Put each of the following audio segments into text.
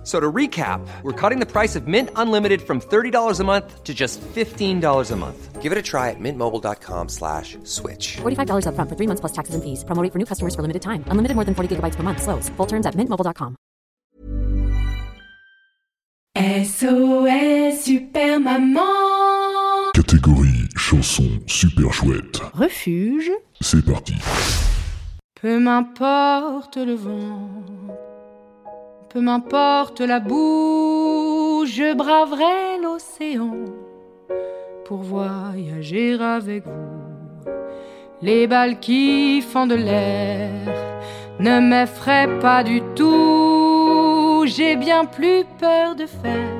F- So to recap, we're cutting the price of Mint Unlimited from $30 a month to just $15 a month. Give it a try at mintmobile.com slash switch. $45 upfront for three months plus taxes and fees. Promo rate for new customers for limited time. Unlimited more than 40 gigabytes per month. Slows. Full terms at mintmobile.com. SOS Super Maman Catégorie chanson super chouette. Refuge C'est parti. Peu m'importe le vent Peu m'importe la boue Je braverai l'océan Pour voyager avec vous. Les balles qui fendent l'air Ne m'effraient pas du tout. J'ai bien plus peur de faire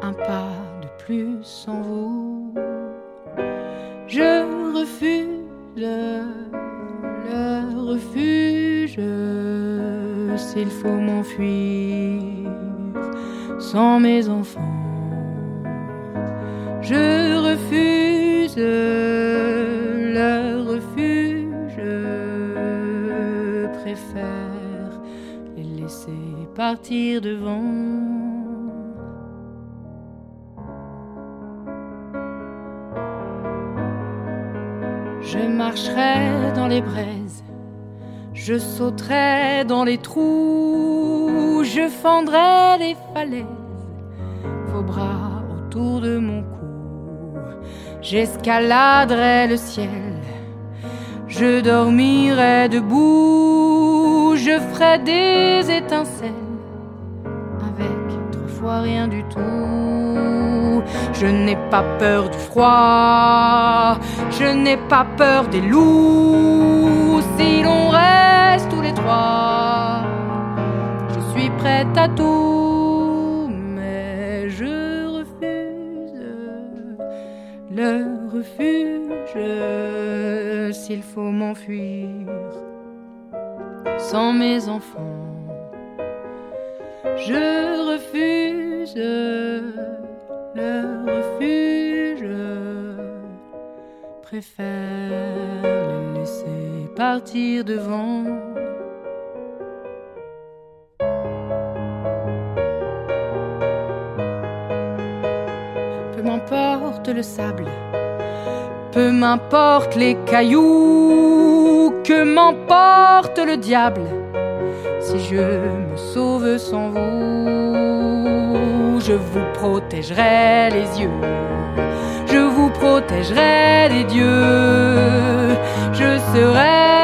Un pas de plus sans vous. Je refuse le refuge s'il faut m'enfuir sans mes enfants. Je refuse le refuge, préfère les laisser partir devant. Je marcherai dans les braises, je sauterai dans les trous, je fendrai les falaises, vos bras autour de mon cou. J'escaladerai le ciel, je dormirai debout, je ferai des étincelles avec trois fois rien du tout. Je n'ai pas peur du froid, je n'ai pas peur des loups. Tout, mais je refuse le refuge s'il faut m'enfuir sans mes enfants. Je refuse le refuge, préfère les laisser partir devant. Le sable, peu m'importe les cailloux, que m'emporte le diable. Si je me sauve sans vous, je vous protégerai les yeux, je vous protégerai des dieux, je serai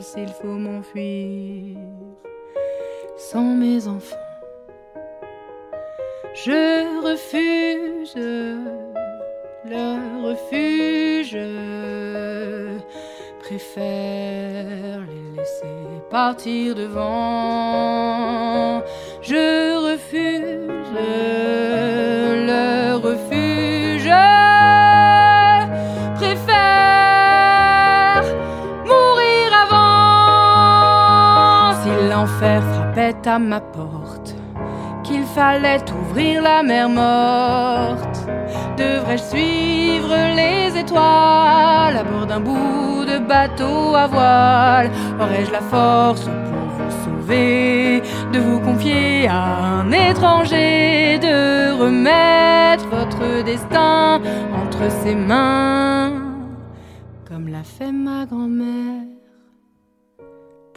s'il faut m'enfuir sans mes enfants. Je refuse le refuge, préfère les laisser partir devant. Je Frappait à ma porte, qu'il fallait ouvrir la mer morte, devrais-je suivre les étoiles à bord d'un bout de bateau à voile? Aurais-je la force pour vous sauver, de vous confier à un étranger, de remettre votre destin entre ses mains, comme l'a fait ma grand-mère